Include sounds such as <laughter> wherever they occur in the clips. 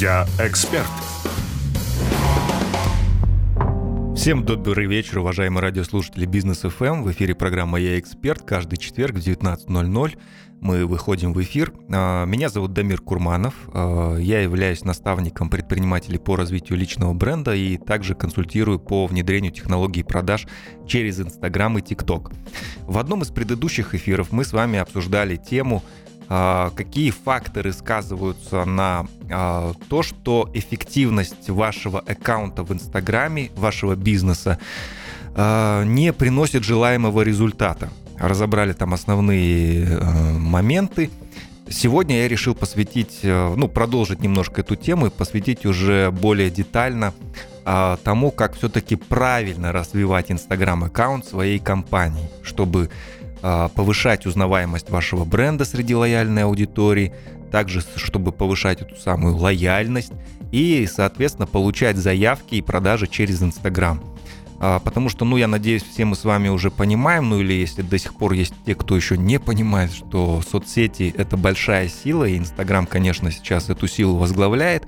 Я эксперт. Всем добрый вечер, уважаемые радиослушатели Бизнес ФМ. В эфире программа «Я эксперт». Каждый четверг в 19.00 мы выходим в эфир. А, меня зовут Дамир Курманов. А, я являюсь наставником предпринимателей по развитию личного бренда и также консультирую по внедрению технологий продаж через Инстаграм и ТикТок. В одном из предыдущих эфиров мы с вами обсуждали тему какие факторы сказываются на то, что эффективность вашего аккаунта в Инстаграме, вашего бизнеса не приносит желаемого результата разобрали там основные моменты. Сегодня я решил посвятить, ну, продолжить немножко эту тему и посвятить уже более детально тому, как все-таки правильно развивать Инстаграм-аккаунт своей компании, чтобы повышать узнаваемость вашего бренда среди лояльной аудитории, также чтобы повышать эту самую лояльность и, соответственно, получать заявки и продажи через Инстаграм. А, потому что, ну, я надеюсь, все мы с вами уже понимаем, ну или если до сих пор есть те, кто еще не понимает, что соцсети — это большая сила, и Инстаграм, конечно, сейчас эту силу возглавляет.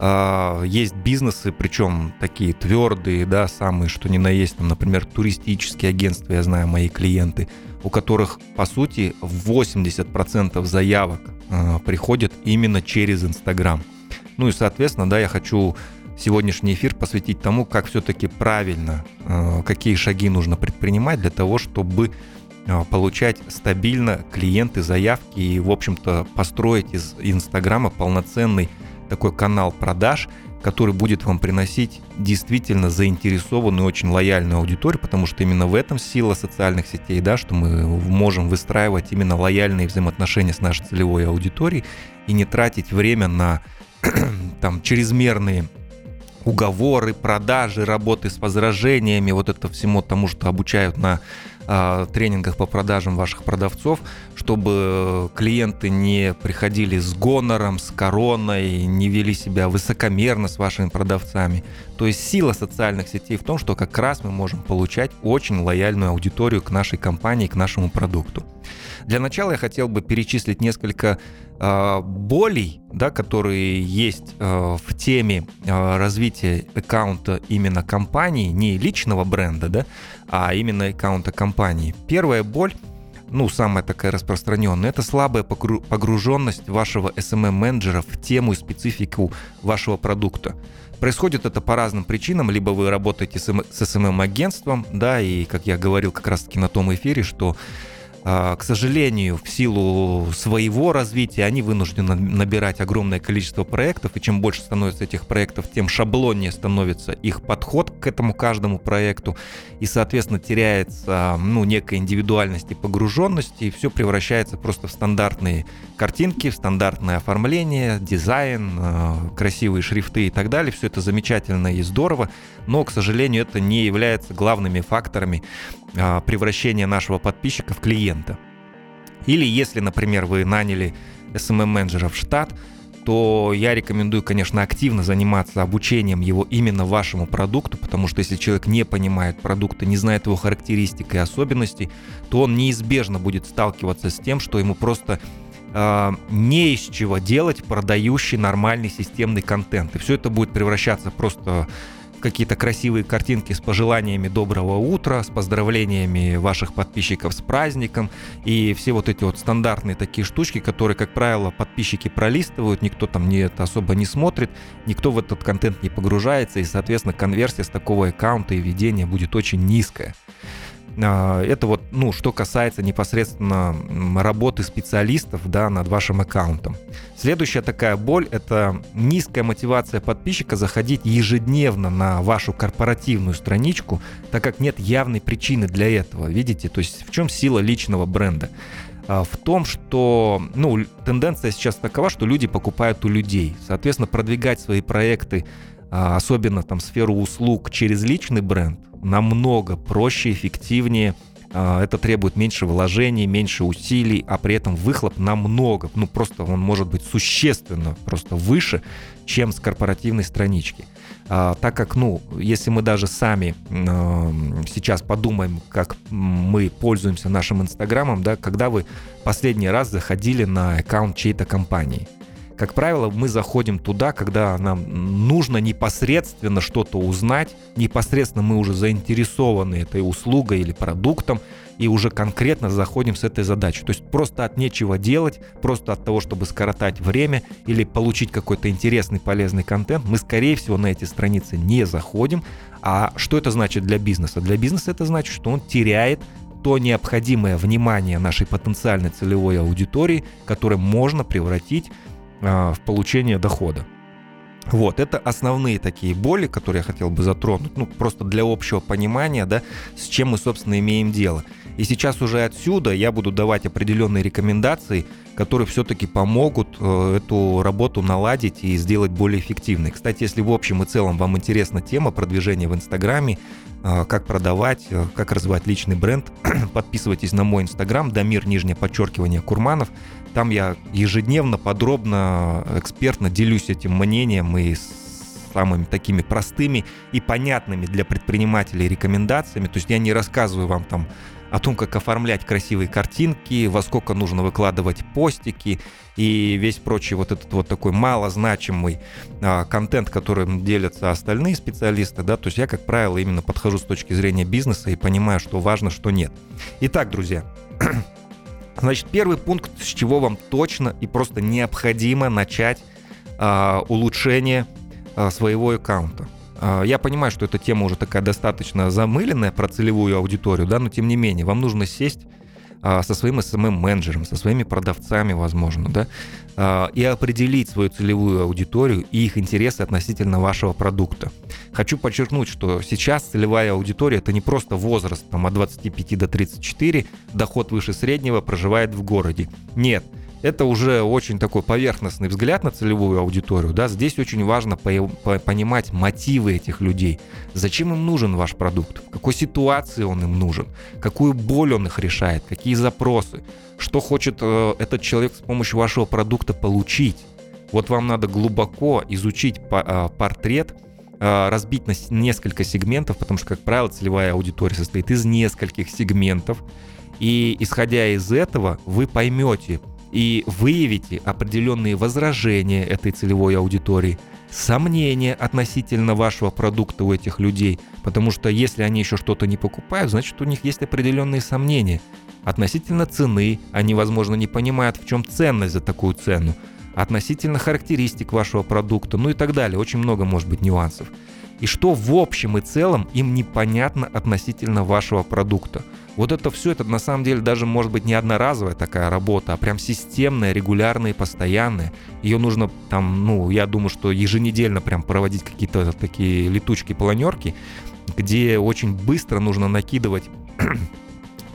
А, есть бизнесы, причем такие твердые, да, самые, что ни на есть, там, например, туристические агентства, я знаю, мои клиенты, у которых, по сути, 80% заявок а, приходят именно через Инстаграм. Ну и, соответственно, да, я хочу сегодняшний эфир посвятить тому, как все-таки правильно, э, какие шаги нужно предпринимать для того, чтобы получать стабильно клиенты, заявки и, в общем-то, построить из Инстаграма полноценный такой канал продаж, который будет вам приносить действительно заинтересованную, очень лояльную аудиторию, потому что именно в этом сила социальных сетей, да, что мы можем выстраивать именно лояльные взаимоотношения с нашей целевой аудиторией и не тратить время на <clears throat> там чрезмерные уговоры, продажи, работы с возражениями, вот это всему тому, что обучают на тренингах по продажам ваших продавцов, чтобы клиенты не приходили с гонором, с короной, не вели себя высокомерно с вашими продавцами. То есть сила социальных сетей в том, что как раз мы можем получать очень лояльную аудиторию к нашей компании, к нашему продукту. Для начала я хотел бы перечислить несколько болей, да, которые есть э, в теме э, развития аккаунта именно компании, не личного бренда, да, а именно аккаунта компании. Первая боль ну, самая такая распространенная, это слабая погруженность вашего SMM-менеджера в тему и специфику вашего продукта. Происходит это по разным причинам, либо вы работаете с SMM-агентством, да, и, как я говорил как раз-таки на том эфире, что к сожалению, в силу своего развития они вынуждены набирать огромное количество проектов, и чем больше становится этих проектов, тем шаблоннее становится их подход к этому каждому проекту, и, соответственно, теряется ну, некая индивидуальность и погруженность, и все превращается просто в стандартные картинки, в стандартное оформление, дизайн, а, красивые шрифты и так далее. Все это замечательно и здорово, но, к сожалению, это не является главными факторами а, превращения нашего подписчика в клиента. Или если, например, вы наняли SMM-менеджера в штат, то я рекомендую, конечно, активно заниматься обучением его именно вашему продукту, потому что если человек не понимает продукта, не знает его характеристик и особенностей, то он неизбежно будет сталкиваться с тем, что ему просто э, не из чего делать продающий нормальный системный контент. И все это будет превращаться просто какие-то красивые картинки с пожеланиями доброго утра, с поздравлениями ваших подписчиков с праздником и все вот эти вот стандартные такие штучки, которые, как правило, подписчики пролистывают, никто там не это особо не смотрит, никто в этот контент не погружается и, соответственно, конверсия с такого аккаунта и ведения будет очень низкая. А, это вот, ну, что касается непосредственно работы специалистов, да, над вашим аккаунтом. Следующая такая боль – это низкая мотивация подписчика заходить ежедневно на вашу корпоративную страничку, так как нет явной причины для этого. Видите, то есть в чем сила личного бренда? А, в том, что ну, тенденция сейчас такова, что люди покупают у людей. Соответственно, продвигать свои проекты, а, особенно там сферу услуг через личный бренд, намного проще, эффективнее. А, это требует меньше вложений, меньше усилий, а при этом выхлоп намного, ну просто он может быть существенно просто выше, чем с корпоративной странички. А, так как, ну, если мы даже сами э, сейчас подумаем, как мы пользуемся нашим Инстаграмом, да, когда вы последний раз заходили на аккаунт чьей-то компании – Как правило, мы заходим туда, когда нам нужно непосредственно что-то узнать, непосредственно мы уже заинтересованы этой услугой или продуктом, и уже конкретно заходим с этой задачей. То есть просто от нечего делать, просто от того, чтобы скоротать время или получить какой-то интересный, полезный контент, мы, скорее всего, на эти страницы не заходим. А что это значит для бизнеса? Для бизнеса это значит, что он теряет то необходимое внимание нашей потенциальной целевой аудитории, которое можно превратить в получение дохода. Вот, это основные такие боли, которые я хотел бы затронуть, ну, просто для общего понимания, да, с чем мы, собственно, имеем дело. И сейчас уже отсюда я буду давать определенные рекомендации, которые все-таки помогут э, эту работу наладить и сделать более эффективной. Кстати, если в общем и целом вам интересна тема продвижения в Инстаграме, э, как продавать, э, как развивать личный бренд, <clears throat> подписывайтесь на мой Инстаграм, Дамир, нижнее подчеркивание, Курманов. Там я ежедневно, подробно, экспертно делюсь этим мнением и самыми такими простыми и понятными для предпринимателей рекомендациями. То есть я не рассказываю вам там о том, как оформлять красивые картинки, во сколько нужно выкладывать постики и весь прочий вот этот вот такой малозначимый а, контент, которым делятся остальные специалисты, да, то есть я, как правило, именно подхожу с точки зрения бизнеса и понимаю, что важно, что нет. Итак, друзья, <clears throat> Значит, первый пункт, с чего вам точно и просто необходимо начать э, улучшение э, своего аккаунта. Э, я понимаю, что эта тема уже такая достаточно замыленная про целевую аудиторию, да, но тем не менее, вам нужно сесть а, со своим SMM-менеджером, со своими продавцами, возможно, да, а, и определить свою целевую аудиторию и их интересы относительно вашего продукта. Хочу подчеркнуть, что сейчас целевая аудитория – это не просто возраст там, от 25 до 34, доход выше среднего, проживает в городе. Нет – это уже очень такой поверхностный взгляд на целевую аудиторию. Да? Здесь очень важно по- по- понимать мотивы этих людей. Зачем им нужен ваш продукт? В какой ситуации он им нужен? Какую боль он их решает? Какие запросы? Что хочет э, этот человек с помощью вашего продукта получить? Вот вам надо глубоко изучить по- э, портрет, э, разбить на несколько сегментов, потому что, как правило, целевая аудитория состоит из нескольких сегментов. И исходя из этого, вы поймете, и выявите определенные возражения этой целевой аудитории, сомнения относительно вашего продукта у этих людей, потому что если они еще что-то не покупают, значит у них есть определенные сомнения. Относительно цены, они, возможно, не понимают, в чем ценность за такую цену, относительно характеристик вашего продукта, ну и так далее. Очень много может быть нюансов. И что в общем и целом им непонятно относительно вашего продукта. Вот это все, это на самом деле даже может быть не одноразовая такая работа, а прям системная, регулярная и постоянная. Ее нужно там, ну, я думаю, что еженедельно прям проводить какие-то такие летучки, планерки, где очень быстро нужно накидывать <clears throat>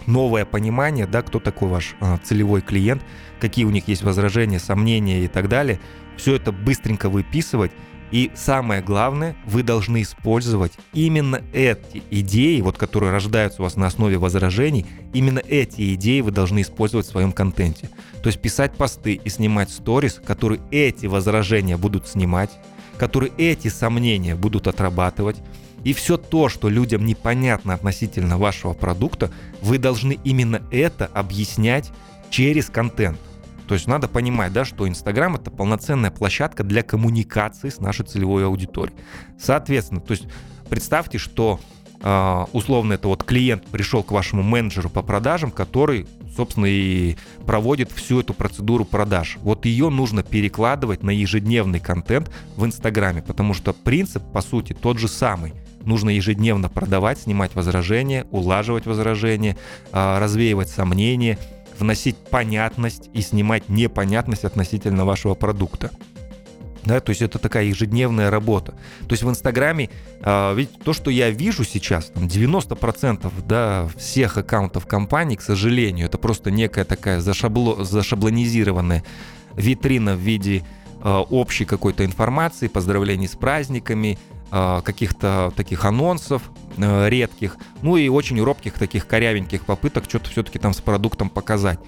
новое понимание, да, кто такой ваш а, целевой клиент, какие у них есть возражения, сомнения и так далее. Все это быстренько выписывать и самое главное, вы должны использовать именно эти идеи, вот которые рождаются у вас на основе возражений, именно эти идеи вы должны использовать в своем контенте. То есть писать посты и снимать сторис, которые эти возражения будут снимать, которые эти сомнения будут отрабатывать. И все то, что людям непонятно относительно вашего продукта, вы должны именно это объяснять через контент. То есть надо понимать, да, что Инстаграм это полноценная площадка для коммуникации с нашей целевой аудиторией. Соответственно, то есть представьте, что э, условно это вот клиент пришел к вашему менеджеру по продажам, который, собственно, и проводит всю эту процедуру продаж. Вот ее нужно перекладывать на ежедневный контент в Инстаграме, потому что принцип, по сути, тот же самый нужно ежедневно продавать, снимать возражения, улаживать возражения, а, развеивать сомнения, вносить понятность и снимать непонятность относительно вашего продукта. Да, то есть это такая ежедневная работа. То есть в Инстаграме, э, ведь то, что я вижу сейчас, там 90% да, всех аккаунтов компаний, к сожалению, это просто некая такая зашабло, зашаблонизированная витрина в виде э, общей какой-то информации, поздравлений с праздниками, каких-то таких анонсов, Э, редких, ну и очень робких таких корявеньких попыток что-то все-таки там с продуктом показать.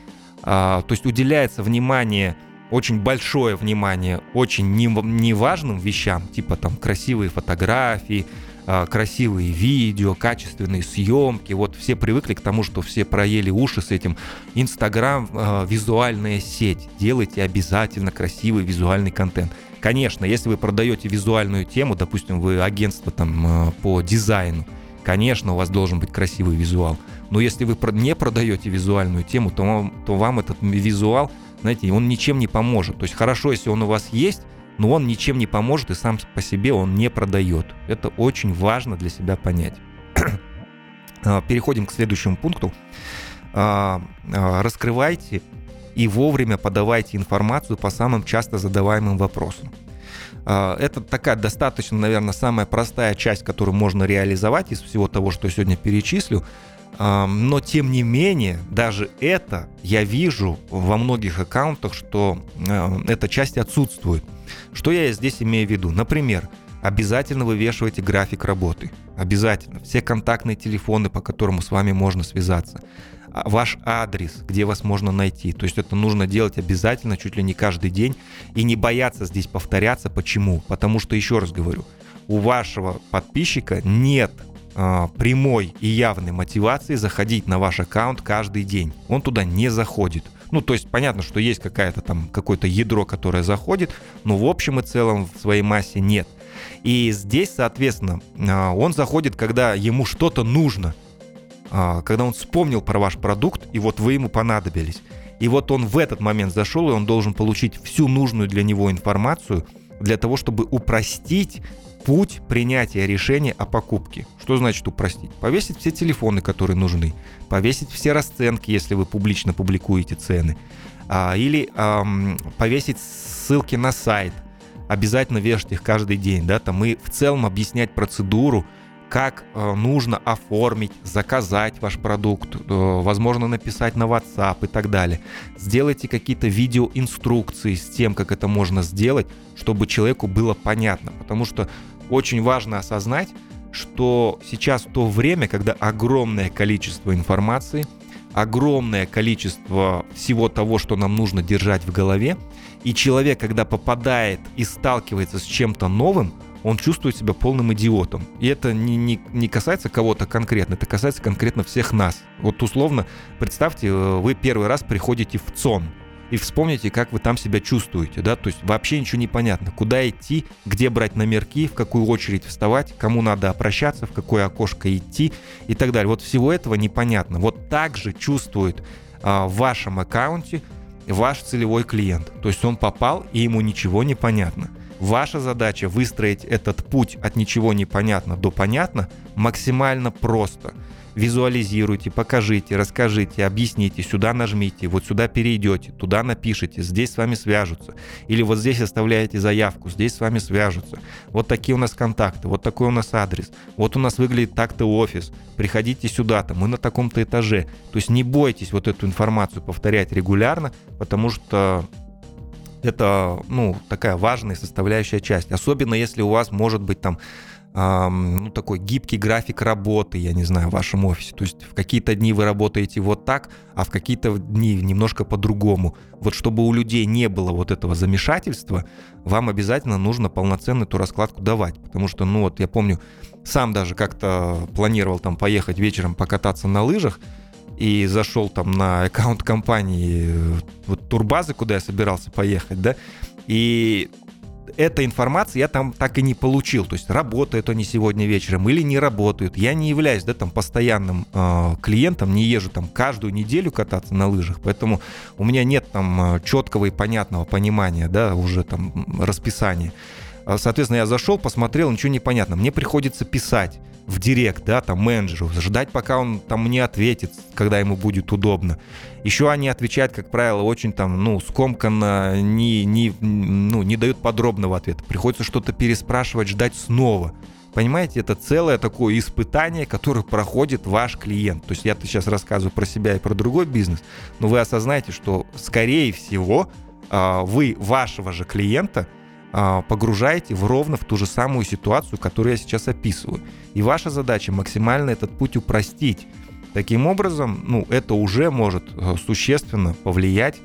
А, то есть уделяется внимание, очень большое внимание очень неважным вещам, типа там красивые фотографии, а, красивые видео, качественные съемки. Вот все привыкли к тому, что все проели уши с этим. Инстаграм, визуальная сеть. Делайте обязательно красивый визуальный контент. Конечно, если вы продаете визуальную тему, допустим, вы агентство там а, по дизайну, конечно, у вас должен быть красивый визуал. Но если вы не продаете визуальную тему, то вам, то вам этот визуал, знаете, он ничем не поможет. То есть хорошо, если он у вас есть, но он ничем не поможет и сам по себе он не продает. Это очень важно для себя понять. <clears throat> А, переходим к следующему пункту. А, а, раскрывайте и вовремя подавайте информацию по самым часто задаваемым вопросам. Это такая достаточно, наверное, самая простая часть, которую можно реализовать из всего того, что я сегодня перечислю. Но тем не менее, даже это я вижу во многих аккаунтах, что эта часть отсутствует. Что я здесь имею в виду? Например, обязательно вывешивайте график работы. Обязательно. Все контактные телефоны, по которым с вами можно связаться. А, ваш адрес, где вас можно найти. То есть это нужно делать обязательно, чуть ли не каждый день. И не бояться здесь повторяться. Почему? Потому что, еще раз говорю, у вашего подписчика нет э, прямой и явной мотивации заходить на ваш аккаунт каждый день. Он туда не заходит. Ну, то есть понятно, что есть какая-то там какое-то ядро, которое заходит, но в общем и целом в своей массе нет. И здесь, соответственно, а, он заходит, когда ему что-то нужно, когда он вспомнил про ваш продукт, и вот вы ему понадобились. И вот он в этот момент зашел, и он должен получить всю нужную для него информацию для того, чтобы упростить путь принятия решения о покупке. Что значит упростить? Повесить все телефоны, которые нужны, повесить все расценки, если вы публично публикуете цены, а, или ам, повесить ссылки на сайт. Обязательно вешать их каждый день, да, там и в целом объяснять процедуру, как э, нужно оформить, заказать ваш продукт, э, возможно, написать на WhatsApp и так далее. Сделайте какие-то видеоинструкции с тем, как это можно сделать, чтобы человеку было понятно. Потому что очень важно осознать, что сейчас то время, когда огромное количество информации, огромное количество всего того, что нам нужно держать в голове, и человек, когда попадает и сталкивается с чем-то новым, он чувствует себя полным идиотом. И это не, не, не касается кого-то конкретно, это касается конкретно всех нас. Вот условно, представьте, э, вы первый раз приходите в ЦОН, и вспомните, как вы там себя чувствуете, да, то есть вообще ничего не понятно, куда идти, где брать номерки, в какую очередь вставать, кому надо обращаться, в какое окошко идти и так далее. Вот всего этого непонятно. Вот так же чувствует а, в вашем аккаунте ваш целевой клиент. То есть он попал, и ему ничего не понятно. Ваша задача выстроить этот путь от ничего не понятно до понятно максимально просто – визуализируйте, покажите, расскажите, объясните, сюда нажмите, вот сюда перейдете, туда напишите, здесь с вами свяжутся. Или вот здесь оставляете заявку, здесь с вами свяжутся. Вот такие у нас контакты, вот такой у нас адрес, вот у нас выглядит так-то офис, приходите сюда-то, мы на таком-то этаже. То есть не бойтесь вот эту информацию повторять регулярно, потому что это, ну, такая важная составляющая часть. Особенно если у вас может быть там ну, такой гибкий график работы, я не знаю, в вашем офисе. То есть в какие-то дни вы работаете вот так, а в какие-то дни немножко по-другому. Вот чтобы у людей не было вот этого замешательства, вам обязательно нужно полноценную эту раскладку давать. Потому что, ну вот я помню, сам даже как-то планировал там поехать вечером покататься на лыжах, и зашел там на аккаунт компании вот турбазы, куда я собирался поехать, да, и эта информация я там так и не получил. То есть работают они сегодня вечером или не работают. Я не являюсь да, там, постоянным э, клиентом, не езжу там каждую неделю кататься на лыжах, поэтому у меня нет там четкого и понятного понимания, да, уже там расписания. А, соответственно, я зашел, посмотрел, ничего не понятно. Мне приходится писать в директ, да, там, менеджеру, ждать, пока он там мне ответит, когда ему будет удобно. Еще они отвечают, как правило, очень там, ну, скомканно, не, не, ну, не дают подробного ответа. Приходится что-то переспрашивать, ждать снова. Понимаете, это целое такое испытание, которое проходит ваш клиент. То есть я сейчас рассказываю про себя и про другой бизнес, но вы осознаете, что, скорее всего, а, вы вашего же клиента – погружаете в ровно в ту же самую ситуацию, которую я сейчас описываю. И ваша задача максимально этот путь упростить. Таким образом, ну, это уже может э, существенно повлиять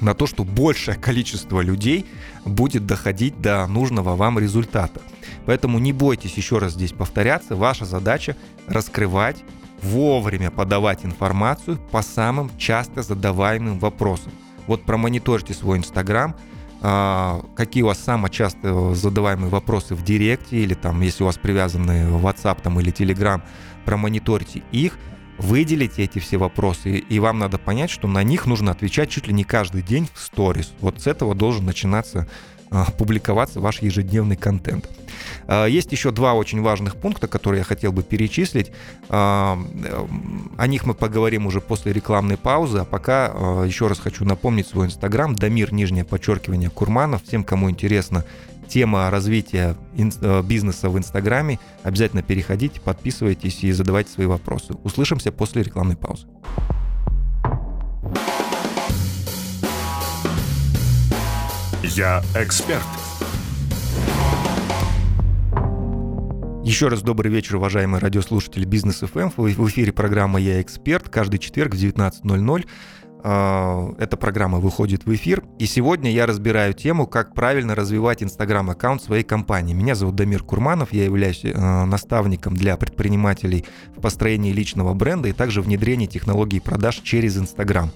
на то, что большее количество людей будет доходить до нужного вам результата. Поэтому не бойтесь еще раз здесь повторяться. Ваша задача раскрывать, вовремя подавать информацию по самым часто задаваемым вопросам. Вот промониторьте свой Инстаграм, а, какие у вас самые часто задаваемые вопросы в Директе или там, если у вас привязаны WhatsApp там, или Telegram, промониторьте их, выделите эти все вопросы, и вам надо понять, что на них нужно отвечать чуть ли не каждый день в сторис. Вот с этого должен начинаться а, публиковаться ваш ежедневный контент. А, есть еще два очень важных пункта, которые я хотел бы перечислить. А, о них мы поговорим уже после рекламной паузы, а пока еще раз хочу напомнить свой инстаграм Дамир, нижнее подчеркивание, Курманов. Всем, кому интересна тема развития бизнеса в Инстаграме, обязательно переходите, подписывайтесь и задавайте свои вопросы. Услышимся после рекламной паузы. Я эксперт. Еще раз добрый вечер, уважаемые радиослушатели Бизнес ФМ. В эфире программа «Я эксперт». Каждый четверг в 19.00 а, эта программа выходит в эфир. И сегодня я разбираю тему, как правильно развивать Инстаграм-аккаунт своей компании. Меня зовут Дамир Курманов, я являюсь э, наставником для предпринимателей в построении личного бренда и также внедрении технологий продаж через Инстаграм.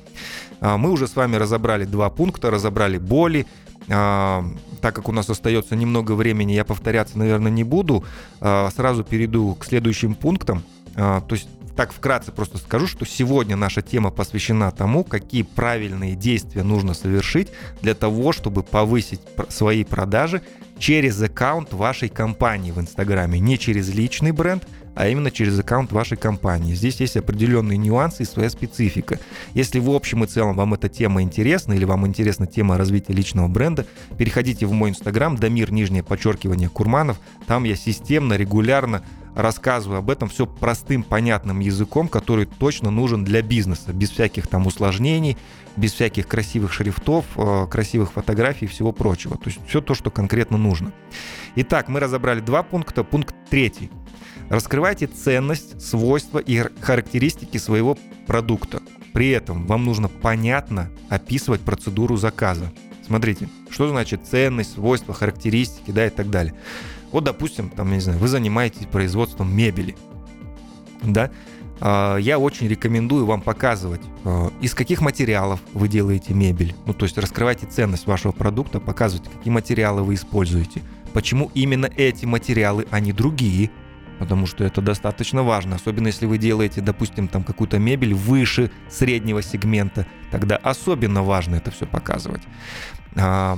А, мы уже с вами разобрали два пункта, разобрали боли, так как у нас остается немного времени, я повторяться, наверное, не буду. А, сразу перейду к следующим пунктам. А, то есть так вкратце просто скажу, что сегодня наша тема посвящена тому, какие правильные действия нужно совершить для того, чтобы повысить свои продажи через аккаунт вашей компании в Инстаграме, не через личный бренд, а именно через аккаунт вашей компании. Здесь есть определенные нюансы и своя специфика. Если в общем и целом вам эта тема интересна или вам интересна тема развития личного бренда, переходите в мой инстаграм, Дамир, нижнее подчеркивание, Курманов. Там я системно, регулярно рассказываю об этом все простым, понятным языком, который точно нужен для бизнеса, без всяких там усложнений, без всяких красивых шрифтов, э, красивых фотографий и всего прочего. То есть все то, что конкретно нужно. Итак, мы разобрали два пункта. Пункт третий. Раскрывайте ценность, свойства и характеристики своего продукта. При этом вам нужно понятно описывать процедуру заказа. Смотрите, что значит ценность, свойства, характеристики, да, и так далее. Вот, допустим, там, не знаю, вы занимаетесь производством мебели, да, а, я очень рекомендую вам показывать, а, из каких материалов вы делаете мебель. Ну, то есть раскрывайте ценность вашего продукта, показывайте, какие материалы вы используете, почему именно эти материалы, а не другие – потому что это достаточно важно, особенно если вы делаете, допустим, там какую-то мебель выше среднего сегмента, тогда особенно важно это все показывать. А,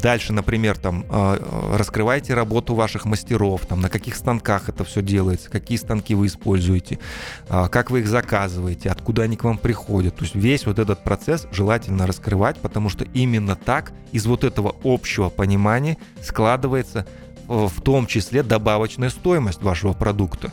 дальше, например, там а, раскрывайте работу ваших мастеров, там на каких станках это все делается, какие станки вы используете, а, как вы их заказываете, откуда они к вам приходят. То есть весь вот этот процесс желательно раскрывать, потому что именно так из вот этого общего понимания складывается в том числе добавочная стоимость вашего продукта,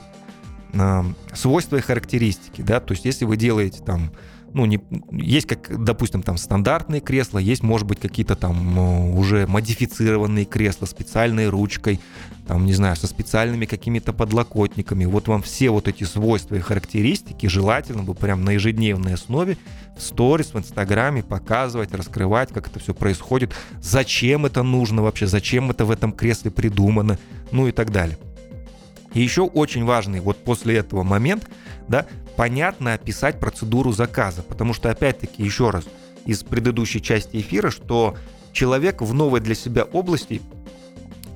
свойства и характеристики, да, то есть если вы делаете там ну, не, есть, как, допустим, там стандартные кресла, есть, может быть, какие-то там э, уже модифицированные кресла специальной ручкой, там, не знаю, со специальными какими-то подлокотниками. Вот вам все вот эти свойства и характеристики желательно бы прям на ежедневной основе в сторис, в инстаграме показывать, раскрывать, как это все происходит, зачем это нужно вообще, зачем это в этом кресле придумано, ну и так далее. И еще очень важный вот после этого момент, да, понятно описать процедуру заказа, потому что, опять-таки, еще раз, из предыдущей части эфира, что человек в новой для себя области,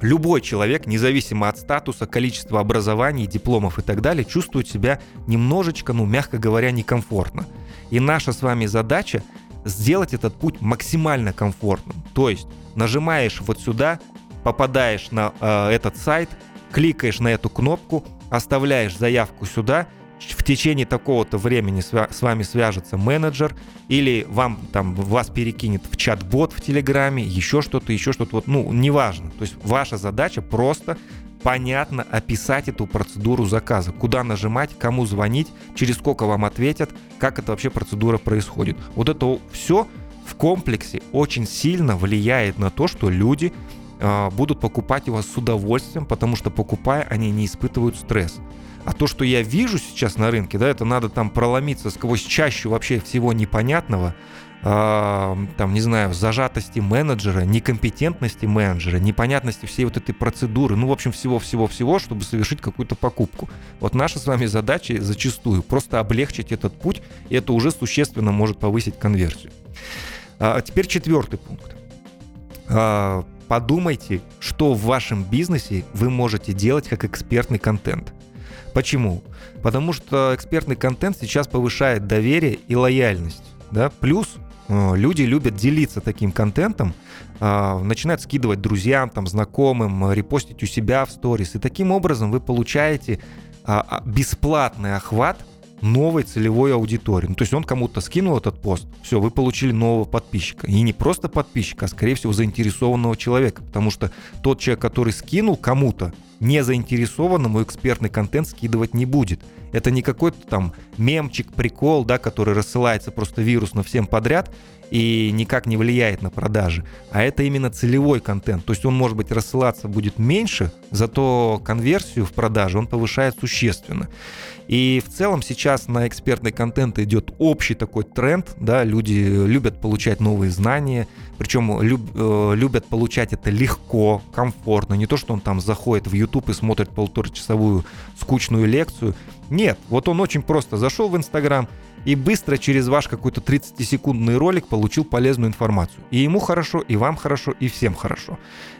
любой человек, независимо от статуса, количества образований, дипломов и так далее, чувствует себя немножечко, ну, мягко говоря, некомфортно. И наша с вами задача сделать этот путь максимально комфортным. То есть нажимаешь вот сюда, попадаешь на э, этот сайт, кликаешь на эту кнопку, оставляешь заявку сюда, в течение такого-то времени с вами свяжется менеджер, или вам там вас перекинет в чат-бот в Телеграме, еще что-то, еще что-то, вот, ну, неважно. То есть ваша задача просто понятно описать эту процедуру заказа, куда нажимать, кому звонить, через сколько вам ответят, как эта вообще процедура происходит. Вот это все в комплексе очень сильно влияет на то, что люди будут покупать его с удовольствием, потому что покупая, они не испытывают стресс. А то, что я вижу сейчас на рынке, да, это надо там проломиться сквозь чащу вообще всего непонятного, там, не знаю, зажатости менеджера, некомпетентности менеджера, непонятности всей вот этой процедуры, ну, в общем, всего-всего-всего, чтобы совершить какую-то покупку. Вот наша с вами задача зачастую просто облегчить этот путь, и это уже существенно может повысить конверсию. А теперь четвертый пункт. Подумайте, что в вашем бизнесе вы можете делать как экспертный контент. Почему? Потому что экспертный контент сейчас повышает доверие и лояльность. Да? Плюс э, люди любят делиться таким контентом, э, начинают скидывать друзьям, там, знакомым, репостить у себя в сторис. И таким образом вы получаете а, а, бесплатный охват – новой целевой аудитории. Ну, то есть он кому-то скинул этот пост, все, вы получили нового подписчика. И не просто подписчика, а, скорее всего, заинтересованного человека. Потому что тот человек, который скинул кому-то, не заинтересованному экспертный контент скидывать не будет. Это не какой-то там мемчик, прикол, да, который рассылается просто вирусно всем подряд и никак не влияет на продажи, а это именно целевой контент. То есть он, может быть, рассылаться будет меньше, зато конверсию в продаже он повышает существенно. И в целом сейчас на экспертный контент идет общий такой тренд, да, люди любят получать новые знания, причем люб, э, любят получать это легко, комфортно, не то, что он там заходит в YouTube и смотрит полуторачасовую скучную лекцию. Нет, вот он очень просто зашел в Инстаграм, и быстро через ваш какой-то 30-секундный ролик получил полезную информацию. И ему хорошо, и вам хорошо, и всем хорошо.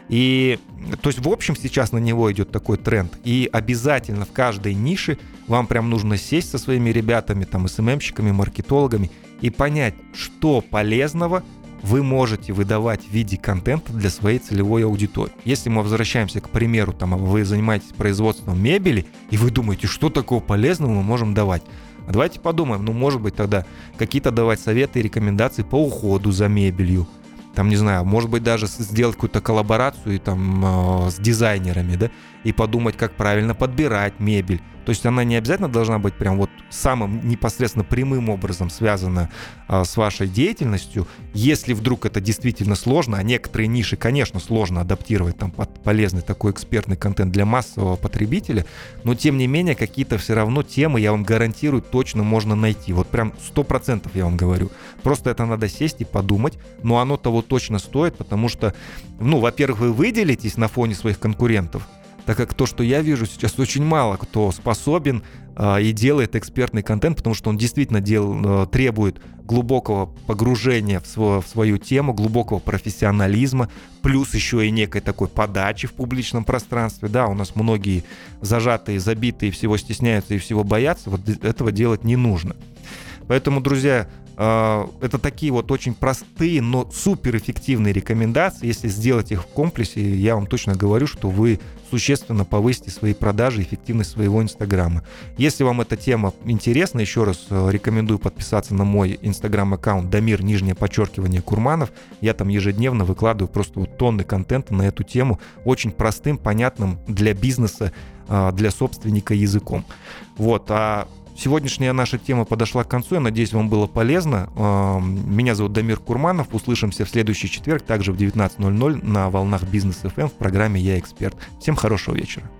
И то есть в общем сейчас на него идет такой тренд. И обязательно в каждой нише вам прям нужно сесть со своими ребятами, там, СММщиками, маркетологами и понять, что полезного вы можете выдавать в виде контента для своей целевой аудитории. Если мы возвращаемся к примеру, там, вы занимаетесь производством мебели, и вы думаете, что такого полезного мы можем давать, а давайте подумаем, ну, может быть, тогда какие-то давать советы и рекомендации по уходу за мебелью. Там, не знаю, может быть, даже сделать какую-то коллаборацию там, э, с дизайнерами, да, и подумать, как правильно подбирать мебель. То есть она не обязательно должна быть прям вот самым непосредственно прямым образом связана а, с вашей деятельностью. Если вдруг это действительно сложно, а некоторые ниши, конечно, сложно адаптировать там под полезный такой экспертный контент для массового потребителя, но тем не менее какие-то все равно темы, я вам гарантирую, точно можно найти. Вот прям сто процентов я вам говорю. Просто это надо сесть и подумать, но оно того точно стоит, потому что, ну, во-первых, вы выделитесь на фоне своих конкурентов, так как то, что я вижу сейчас, очень мало кто способен э, и делает экспертный контент, потому что он действительно дел, э, требует глубокого погружения в, свой, в свою тему, глубокого профессионализма, плюс еще и некой такой подачи в публичном пространстве. Да, у нас многие зажатые, забитые, всего стесняются и всего боятся, вот этого делать не нужно. Поэтому, друзья, это такие вот очень простые, но суперэффективные рекомендации. Если сделать их в комплексе, я вам точно говорю, что вы существенно повысите свои продажи, эффективность своего Инстаграма. Если вам эта тема интересна, еще раз э, рекомендую подписаться на мой Инстаграм-аккаунт Дамир, нижнее подчеркивание, Курманов. Я там ежедневно выкладываю просто вот тонны контента на эту тему, очень простым, понятным для бизнеса, а, для собственника языком. Вот, а Сегодняшняя наша тема подошла к концу. Я надеюсь, вам было полезно. Меня зовут Дамир Курманов. Услышимся в следующий четверг, также в 19.00 на волнах Бизнес FM в программе «Я эксперт». Всем хорошего вечера.